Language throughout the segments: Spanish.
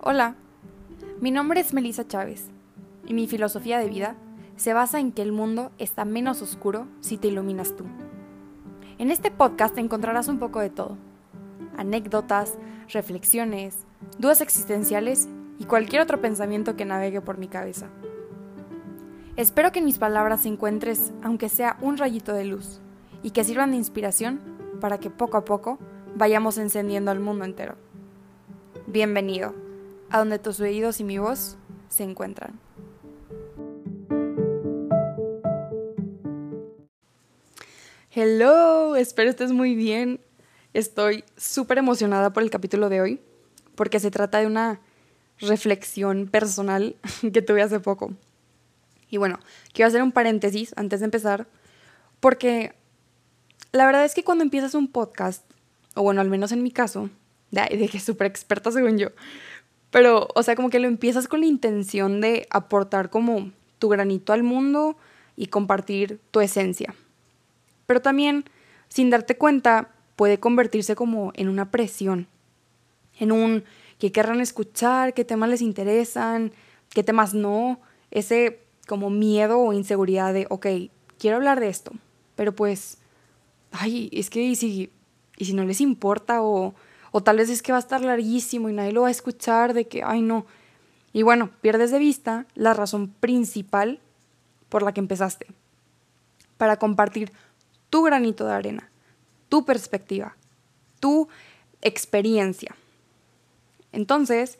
Hola, mi nombre es Melissa Chávez y mi filosofía de vida se basa en que el mundo está menos oscuro si te iluminas tú. En este podcast encontrarás un poco de todo. Anécdotas, reflexiones, dudas existenciales y cualquier otro pensamiento que navegue por mi cabeza. Espero que en mis palabras encuentres, aunque sea un rayito de luz, y que sirvan de inspiración para que poco a poco vayamos encendiendo al mundo entero. Bienvenido a donde tus oídos y mi voz se encuentran. Hello, espero estés muy bien. Estoy súper emocionada por el capítulo de hoy porque se trata de una reflexión personal que tuve hace poco. Y bueno, quiero hacer un paréntesis antes de empezar porque la verdad es que cuando empiezas un podcast, o bueno, al menos en mi caso, de, de que es súper experta según yo, pero, o sea, como que lo empiezas con la intención de aportar como tu granito al mundo y compartir tu esencia. Pero también, sin darte cuenta, puede convertirse como en una presión, en un que querrán escuchar, qué temas les interesan, qué temas no, ese como miedo o inseguridad de, ok, quiero hablar de esto, pero pues, ay, es que si, y si no les importa o o tal vez es que va a estar larguísimo y nadie lo va a escuchar de que, ay no. Y bueno, pierdes de vista la razón principal por la que empezaste. Para compartir tu granito de arena, tu perspectiva, tu experiencia. Entonces,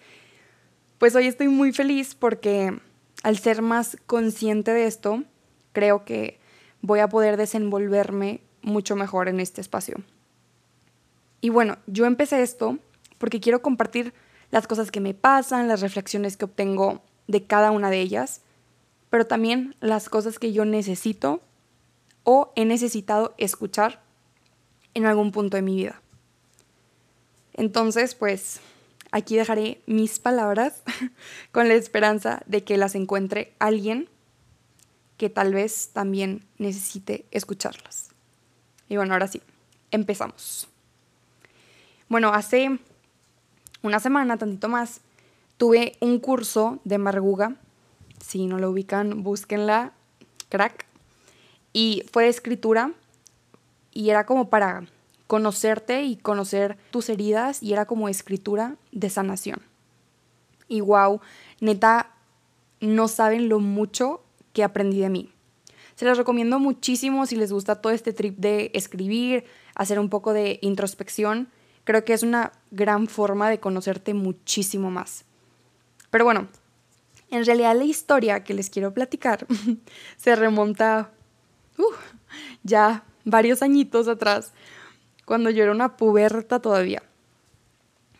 pues hoy estoy muy feliz porque al ser más consciente de esto, creo que voy a poder desenvolverme mucho mejor en este espacio. Y bueno, yo empecé esto porque quiero compartir las cosas que me pasan, las reflexiones que obtengo de cada una de ellas, pero también las cosas que yo necesito o he necesitado escuchar en algún punto de mi vida. Entonces, pues aquí dejaré mis palabras con la esperanza de que las encuentre alguien que tal vez también necesite escucharlas. Y bueno, ahora sí, empezamos. Bueno, hace una semana, tantito más, tuve un curso de Marguga. Si no lo ubican, búsquenla, crack. Y fue escritura y era como para conocerte y conocer tus heridas y era como escritura de sanación. Y wow, neta, no saben lo mucho que aprendí de mí. Se los recomiendo muchísimo si les gusta todo este trip de escribir, hacer un poco de introspección creo que es una gran forma de conocerte muchísimo más. Pero bueno, en realidad la historia que les quiero platicar se remonta uh, ya varios añitos atrás, cuando yo era una puberta todavía.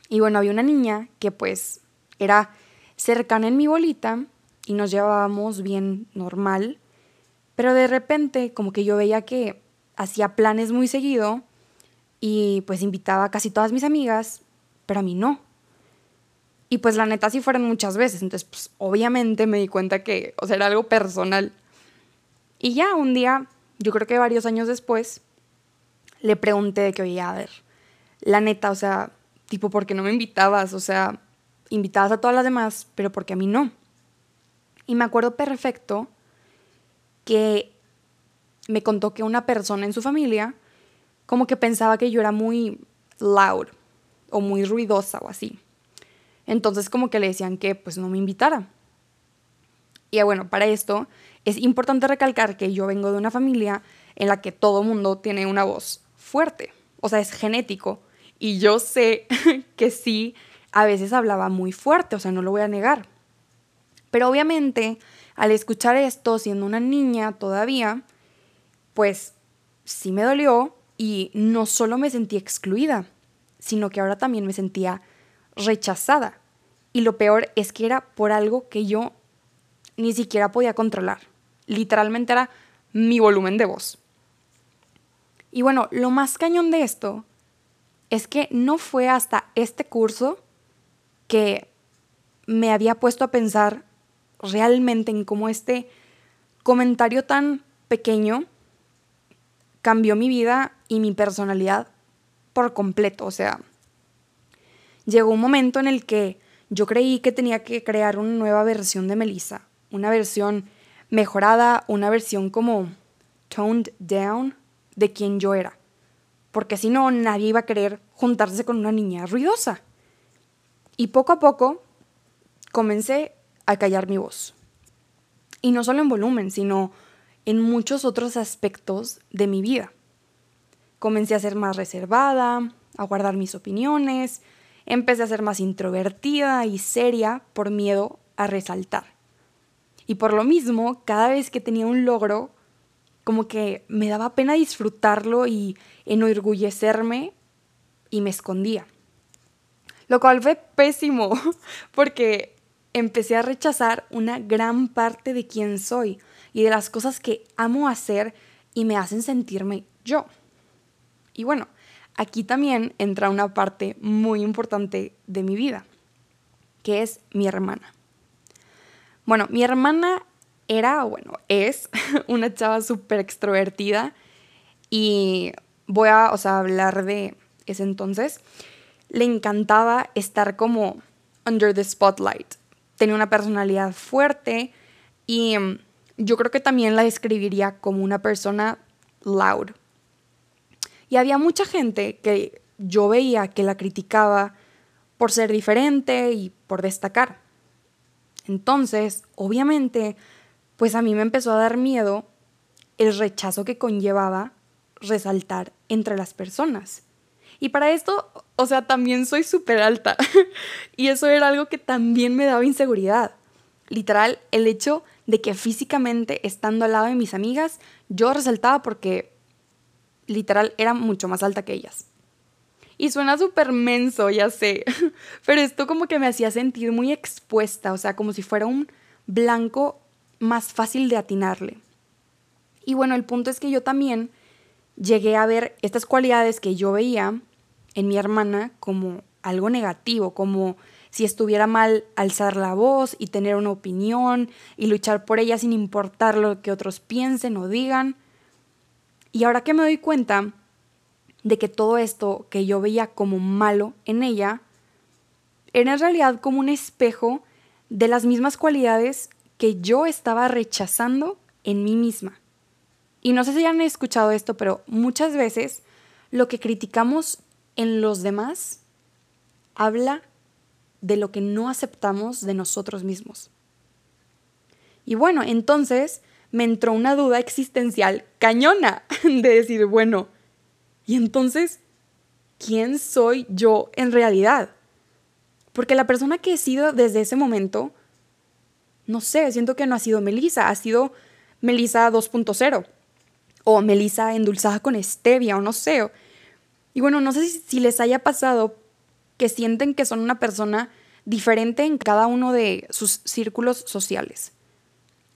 Y bueno, había una niña que pues era cercana en mi bolita y nos llevábamos bien normal, pero de repente como que yo veía que hacía planes muy seguido y pues invitaba a casi todas mis amigas, pero a mí no. Y pues la neta sí fueron muchas veces, entonces pues obviamente me di cuenta que, o sea, era algo personal. Y ya un día, yo creo que varios años después, le pregunté de que, oye, a ver, la neta, o sea, tipo, ¿por qué no me invitabas? O sea, invitabas a todas las demás, pero ¿por qué a mí no? Y me acuerdo perfecto que me contó que una persona en su familia como que pensaba que yo era muy loud o muy ruidosa o así. Entonces como que le decían que pues no me invitara. Y bueno, para esto es importante recalcar que yo vengo de una familia en la que todo mundo tiene una voz fuerte, o sea, es genético. Y yo sé que sí, a veces hablaba muy fuerte, o sea, no lo voy a negar. Pero obviamente, al escuchar esto, siendo una niña todavía, pues sí me dolió y no solo me sentía excluida, sino que ahora también me sentía rechazada. Y lo peor es que era por algo que yo ni siquiera podía controlar. Literalmente era mi volumen de voz. Y bueno, lo más cañón de esto es que no fue hasta este curso que me había puesto a pensar realmente en cómo este comentario tan pequeño cambió mi vida y mi personalidad por completo. O sea, llegó un momento en el que yo creí que tenía que crear una nueva versión de Melissa, una versión mejorada, una versión como toned down de quien yo era, porque si no nadie iba a querer juntarse con una niña ruidosa. Y poco a poco comencé a callar mi voz. Y no solo en volumen, sino en muchos otros aspectos de mi vida. Comencé a ser más reservada, a guardar mis opiniones, empecé a ser más introvertida y seria por miedo a resaltar. Y por lo mismo, cada vez que tenía un logro, como que me daba pena disfrutarlo y enorgullecerme y me escondía. Lo cual fue pésimo, porque empecé a rechazar una gran parte de quién soy y de las cosas que amo hacer y me hacen sentirme yo. Y bueno, aquí también entra una parte muy importante de mi vida, que es mi hermana. Bueno, mi hermana era, bueno, es una chava súper extrovertida y voy a, o sea, hablar de ese entonces. Le encantaba estar como under the spotlight. Tenía una personalidad fuerte y mm, yo creo que también la describiría como una persona loud. Y había mucha gente que yo veía que la criticaba por ser diferente y por destacar. Entonces, obviamente, pues a mí me empezó a dar miedo el rechazo que conllevaba resaltar entre las personas. Y para esto, o sea, también soy súper alta. y eso era algo que también me daba inseguridad. Literal, el hecho de que físicamente, estando al lado de mis amigas, yo resaltaba porque literal era mucho más alta que ellas. Y suena súper menso, ya sé, pero esto como que me hacía sentir muy expuesta, o sea, como si fuera un blanco más fácil de atinarle. Y bueno, el punto es que yo también llegué a ver estas cualidades que yo veía en mi hermana como algo negativo, como si estuviera mal alzar la voz y tener una opinión y luchar por ella sin importar lo que otros piensen o digan. Y ahora que me doy cuenta de que todo esto que yo veía como malo en ella, era en realidad como un espejo de las mismas cualidades que yo estaba rechazando en mí misma. Y no sé si han escuchado esto, pero muchas veces lo que criticamos en los demás habla de lo que no aceptamos de nosotros mismos. Y bueno, entonces me entró una duda existencial cañona de decir, bueno, ¿y entonces quién soy yo en realidad? Porque la persona que he sido desde ese momento, no sé, siento que no ha sido Melissa, ha sido Melissa 2.0 o Melissa endulzada con stevia o no sé. Y bueno, no sé si les haya pasado que sienten que son una persona diferente en cada uno de sus círculos sociales.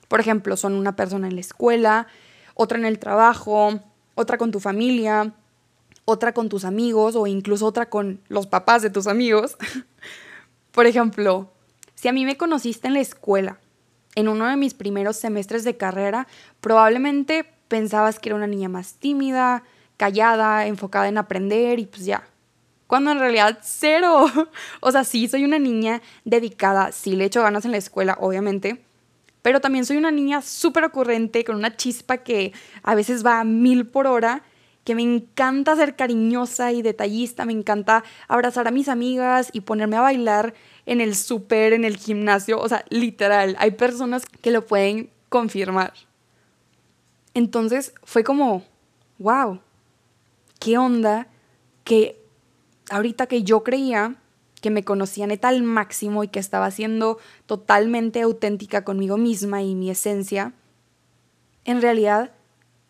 Por ejemplo, son una persona en la escuela, otra en el trabajo, otra con tu familia, otra con tus amigos o incluso otra con los papás de tus amigos. Por ejemplo, si a mí me conociste en la escuela, en uno de mis primeros semestres de carrera, probablemente pensabas que era una niña más tímida, callada, enfocada en aprender y pues ya. Cuando en realidad cero. O sea, sí, soy una niña dedicada, sí le echo ganas en la escuela, obviamente, pero también soy una niña súper ocurrente, con una chispa que a veces va a mil por hora, que me encanta ser cariñosa y detallista, me encanta abrazar a mis amigas y ponerme a bailar en el súper, en el gimnasio, o sea, literal, hay personas que lo pueden confirmar. Entonces fue como, wow, ¿qué onda? Que ahorita que yo creía que me conocía neta al máximo y que estaba siendo totalmente auténtica conmigo misma y mi esencia, en realidad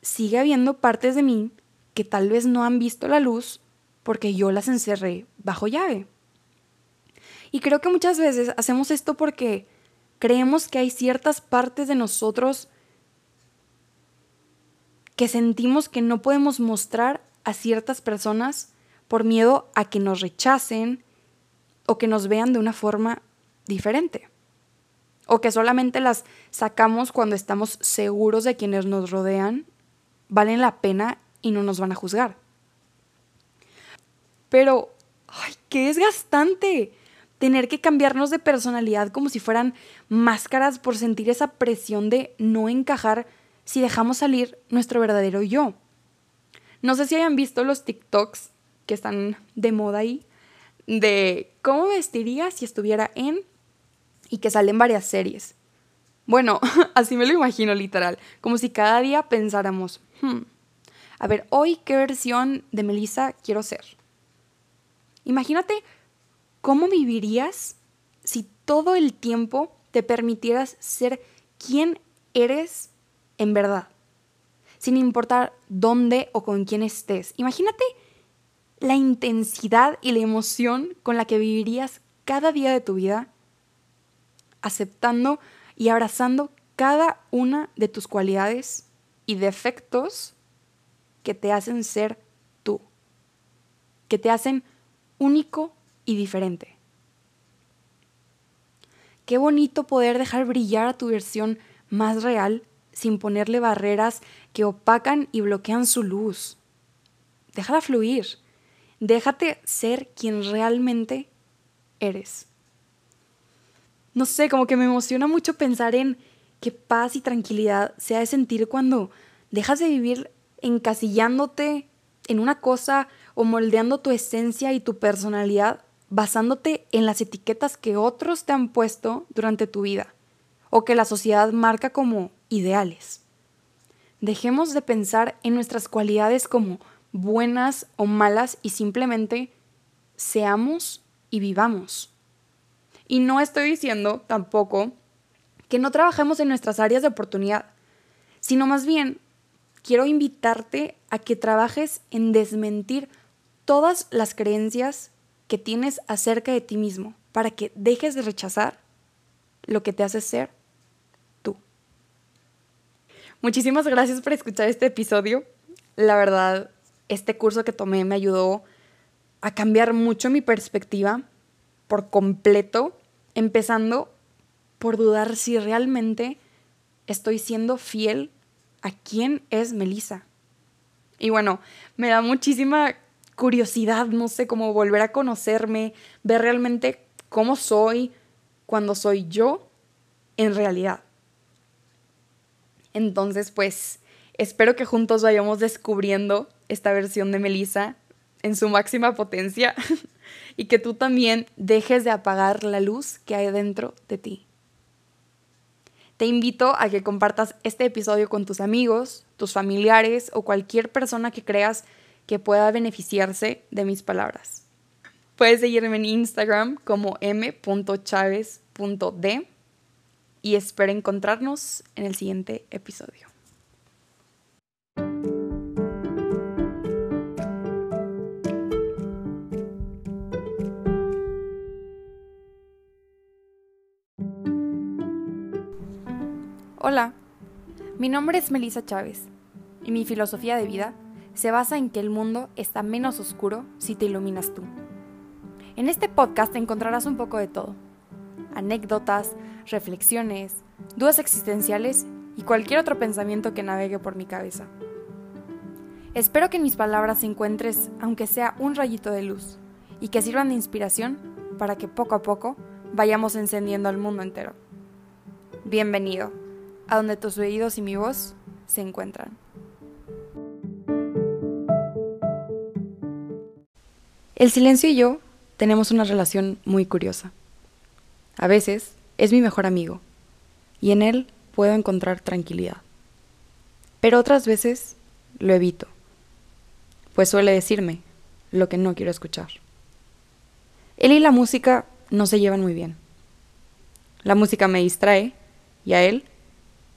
sigue habiendo partes de mí que tal vez no han visto la luz porque yo las encerré bajo llave. Y creo que muchas veces hacemos esto porque creemos que hay ciertas partes de nosotros que sentimos que no podemos mostrar a ciertas personas por miedo a que nos rechacen, o que nos vean de una forma diferente. O que solamente las sacamos cuando estamos seguros de quienes nos rodean valen la pena y no nos van a juzgar. Pero, ay, qué desgastante tener que cambiarnos de personalidad como si fueran máscaras por sentir esa presión de no encajar si dejamos salir nuestro verdadero yo. No sé si hayan visto los TikToks que están de moda ahí, de cómo vestiría si estuviera en y que salen varias series. Bueno, así me lo imagino literal, como si cada día pensáramos, hmm, a ver, hoy qué versión de Melissa quiero ser. Imagínate cómo vivirías si todo el tiempo te permitieras ser quien eres en verdad, sin importar dónde o con quién estés. Imagínate la intensidad y la emoción con la que vivirías cada día de tu vida, aceptando y abrazando cada una de tus cualidades y defectos que te hacen ser tú, que te hacen único y diferente. Qué bonito poder dejar brillar a tu versión más real sin ponerle barreras que opacan y bloquean su luz. Déjala fluir. Déjate ser quien realmente eres. No sé, como que me emociona mucho pensar en qué paz y tranquilidad se ha de sentir cuando dejas de vivir encasillándote en una cosa o moldeando tu esencia y tu personalidad basándote en las etiquetas que otros te han puesto durante tu vida o que la sociedad marca como ideales. Dejemos de pensar en nuestras cualidades como buenas o malas y simplemente seamos y vivamos. Y no estoy diciendo tampoco que no trabajemos en nuestras áreas de oportunidad, sino más bien quiero invitarte a que trabajes en desmentir todas las creencias que tienes acerca de ti mismo para que dejes de rechazar lo que te hace ser tú. Muchísimas gracias por escuchar este episodio. La verdad, este curso que tomé me ayudó a cambiar mucho mi perspectiva por completo, empezando por dudar si realmente estoy siendo fiel a quién es Melissa. Y bueno, me da muchísima curiosidad, no sé, cómo volver a conocerme, ver realmente cómo soy cuando soy yo en realidad. Entonces, pues, espero que juntos vayamos descubriendo esta versión de Melissa en su máxima potencia y que tú también dejes de apagar la luz que hay dentro de ti. Te invito a que compartas este episodio con tus amigos, tus familiares o cualquier persona que creas que pueda beneficiarse de mis palabras. Puedes seguirme en Instagram como m.chaves.d y espero encontrarnos en el siguiente episodio. Hola, mi nombre es Melissa Chávez y mi filosofía de vida se basa en que el mundo está menos oscuro si te iluminas tú. En este podcast encontrarás un poco de todo. Anécdotas, reflexiones, dudas existenciales y cualquier otro pensamiento que navegue por mi cabeza. Espero que en mis palabras encuentres, aunque sea un rayito de luz, y que sirvan de inspiración para que poco a poco vayamos encendiendo al mundo entero. Bienvenido a donde tus oídos y mi voz se encuentran. El silencio y yo tenemos una relación muy curiosa. A veces es mi mejor amigo y en él puedo encontrar tranquilidad. Pero otras veces lo evito, pues suele decirme lo que no quiero escuchar. Él y la música no se llevan muy bien. La música me distrae y a él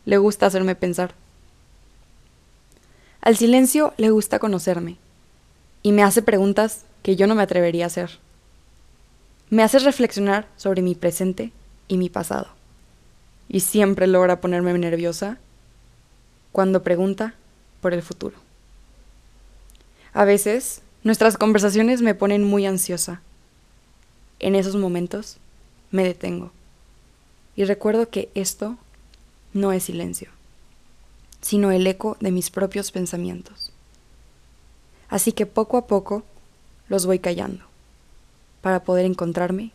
le gusta hacerme pensar. Al silencio le gusta conocerme y me hace preguntas que yo no me atrevería a hacer. Me hace reflexionar sobre mi presente y mi pasado. Y siempre logra ponerme nerviosa cuando pregunta por el futuro. A veces, nuestras conversaciones me ponen muy ansiosa. En esos momentos, me detengo. Y recuerdo que esto no es silencio, sino el eco de mis propios pensamientos. Así que poco a poco los voy callando. para poder encontrarme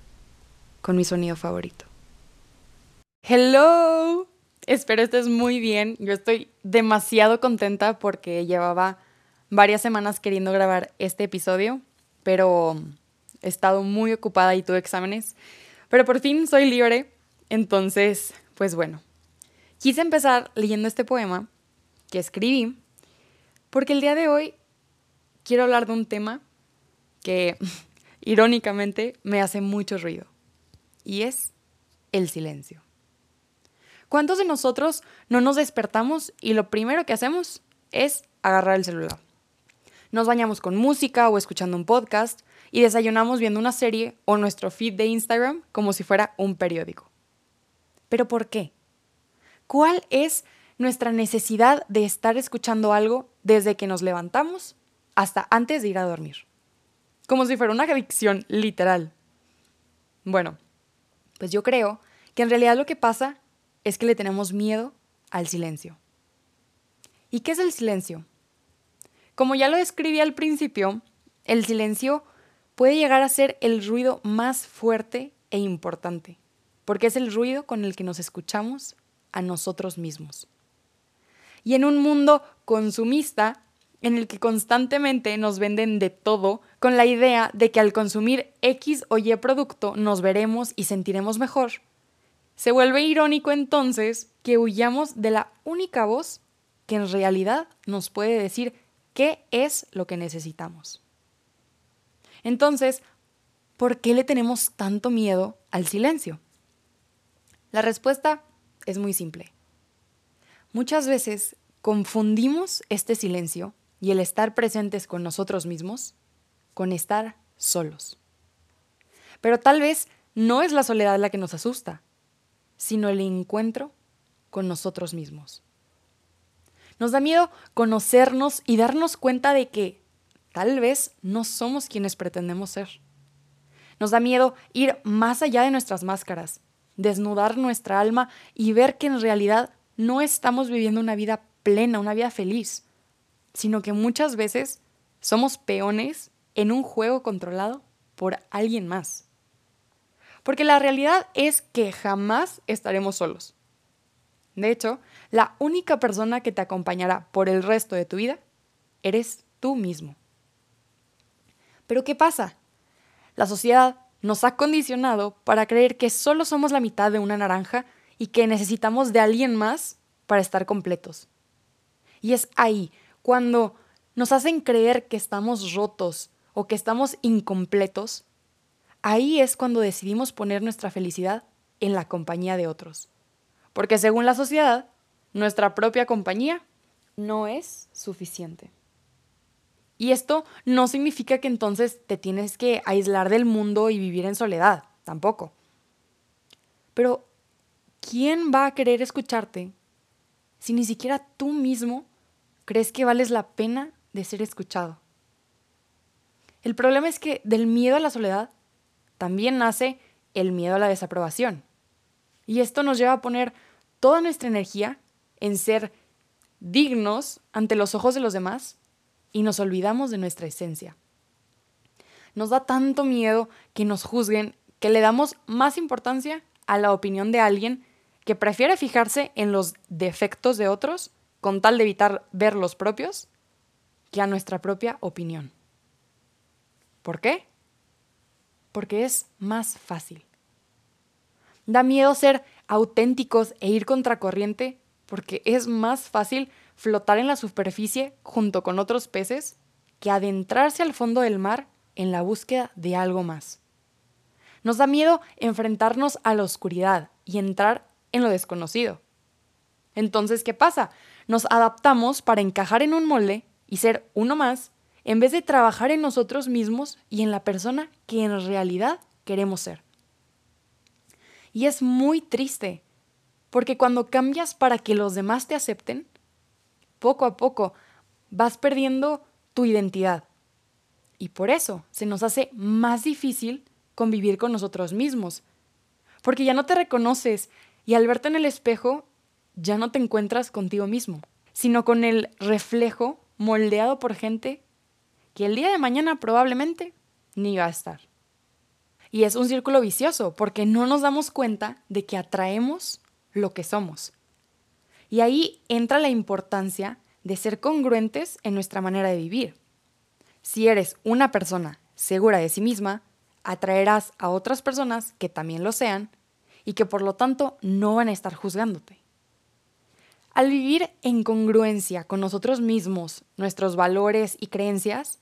con mi sonido favorito. Hello, espero estés muy bien. Yo estoy demasiado contenta porque llevaba varias semanas queriendo grabar este episodio, pero he estado muy ocupada y tuve exámenes. Pero por fin soy libre, entonces, pues bueno. Quise empezar leyendo este poema que escribí porque el día de hoy quiero hablar de un tema que irónicamente me hace mucho ruido y es el silencio. ¿Cuántos de nosotros no nos despertamos y lo primero que hacemos es agarrar el celular? Nos bañamos con música o escuchando un podcast y desayunamos viendo una serie o nuestro feed de Instagram como si fuera un periódico. ¿Pero por qué? ¿Cuál es nuestra necesidad de estar escuchando algo desde que nos levantamos hasta antes de ir a dormir? Como si fuera una adicción literal. Bueno, pues yo creo que en realidad lo que pasa es que le tenemos miedo al silencio. ¿Y qué es el silencio? Como ya lo describí al principio, el silencio puede llegar a ser el ruido más fuerte e importante, porque es el ruido con el que nos escuchamos a nosotros mismos. Y en un mundo consumista, en el que constantemente nos venden de todo, con la idea de que al consumir X o Y producto nos veremos y sentiremos mejor, se vuelve irónico entonces que huyamos de la única voz que en realidad nos puede decir qué es lo que necesitamos. Entonces, ¿por qué le tenemos tanto miedo al silencio? La respuesta es muy simple. Muchas veces confundimos este silencio y el estar presentes con nosotros mismos con estar solos. Pero tal vez no es la soledad la que nos asusta, sino el encuentro con nosotros mismos. Nos da miedo conocernos y darnos cuenta de que tal vez no somos quienes pretendemos ser. Nos da miedo ir más allá de nuestras máscaras, desnudar nuestra alma y ver que en realidad no estamos viviendo una vida plena, una vida feliz, sino que muchas veces somos peones en un juego controlado por alguien más. Porque la realidad es que jamás estaremos solos. De hecho, la única persona que te acompañará por el resto de tu vida eres tú mismo. Pero ¿qué pasa? La sociedad nos ha condicionado para creer que solo somos la mitad de una naranja y que necesitamos de alguien más para estar completos. Y es ahí cuando nos hacen creer que estamos rotos o que estamos incompletos ahí es cuando decidimos poner nuestra felicidad en la compañía de otros. Porque según la sociedad, nuestra propia compañía no es suficiente. Y esto no significa que entonces te tienes que aislar del mundo y vivir en soledad, tampoco. Pero, ¿quién va a querer escucharte si ni siquiera tú mismo crees que vales la pena de ser escuchado? El problema es que del miedo a la soledad también nace el miedo a la desaprobación. Y esto nos lleva a poner toda nuestra energía en ser dignos ante los ojos de los demás y nos olvidamos de nuestra esencia. Nos da tanto miedo que nos juzguen que le damos más importancia a la opinión de alguien que prefiere fijarse en los defectos de otros con tal de evitar ver los propios que a nuestra propia opinión. ¿Por qué? porque es más fácil. Da miedo ser auténticos e ir contracorriente porque es más fácil flotar en la superficie junto con otros peces que adentrarse al fondo del mar en la búsqueda de algo más. Nos da miedo enfrentarnos a la oscuridad y entrar en lo desconocido. Entonces, ¿qué pasa? Nos adaptamos para encajar en un molde y ser uno más en vez de trabajar en nosotros mismos y en la persona que en realidad queremos ser. Y es muy triste, porque cuando cambias para que los demás te acepten, poco a poco vas perdiendo tu identidad. Y por eso se nos hace más difícil convivir con nosotros mismos, porque ya no te reconoces y al verte en el espejo ya no te encuentras contigo mismo, sino con el reflejo moldeado por gente que el día de mañana probablemente ni va a estar. Y es un círculo vicioso porque no nos damos cuenta de que atraemos lo que somos. Y ahí entra la importancia de ser congruentes en nuestra manera de vivir. Si eres una persona segura de sí misma, atraerás a otras personas que también lo sean y que por lo tanto no van a estar juzgándote. Al vivir en congruencia con nosotros mismos, nuestros valores y creencias,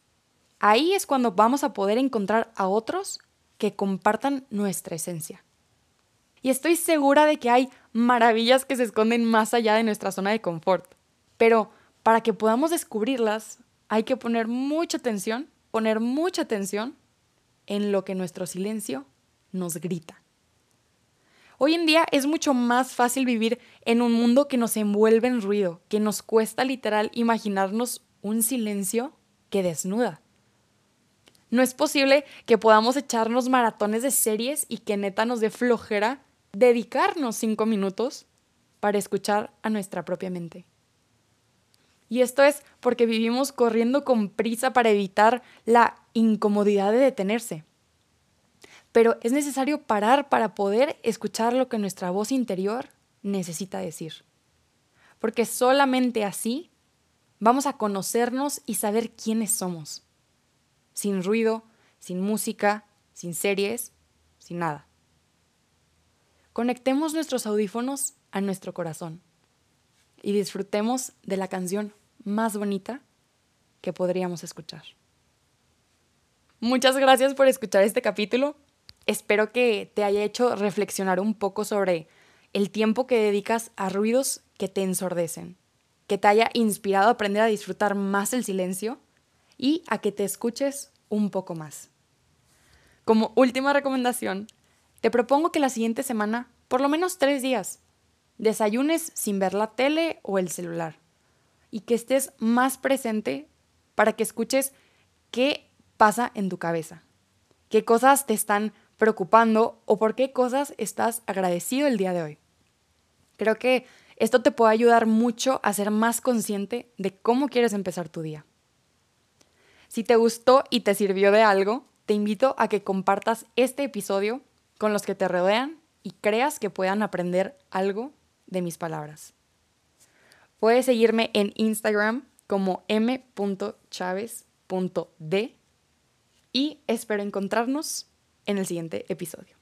ahí es cuando vamos a poder encontrar a otros que compartan nuestra esencia. Y estoy segura de que hay maravillas que se esconden más allá de nuestra zona de confort. Pero para que podamos descubrirlas, hay que poner mucha atención, poner mucha atención en lo que nuestro silencio nos grita. Hoy en día es mucho más fácil vivir en un mundo que nos envuelve en ruido, que nos cuesta literal imaginarnos un silencio que desnuda. No es posible que podamos echarnos maratones de series y que neta nos dé flojera dedicarnos cinco minutos para escuchar a nuestra propia mente. Y esto es porque vivimos corriendo con prisa para evitar la incomodidad de detenerse. Pero es necesario parar para poder escuchar lo que nuestra voz interior necesita decir. Porque solamente así vamos a conocernos y saber quiénes somos. Sin ruido, sin música, sin series, sin nada. Conectemos nuestros audífonos a nuestro corazón y disfrutemos de la canción más bonita que podríamos escuchar. Muchas gracias por escuchar este capítulo. Espero que te haya hecho reflexionar un poco sobre el tiempo que dedicas a ruidos que te ensordecen, que te haya inspirado a aprender a disfrutar más el silencio y a que te escuches un poco más. Como última recomendación, te propongo que la siguiente semana, por lo menos tres días, desayunes sin ver la tele o el celular y que estés más presente para que escuches qué pasa en tu cabeza, qué cosas te están preocupando o por qué cosas estás agradecido el día de hoy. Creo que esto te puede ayudar mucho a ser más consciente de cómo quieres empezar tu día. Si te gustó y te sirvió de algo, te invito a que compartas este episodio con los que te rodean y creas que puedan aprender algo de mis palabras. Puedes seguirme en Instagram como m.chaves.d y espero encontrarnos en el siguiente episodio.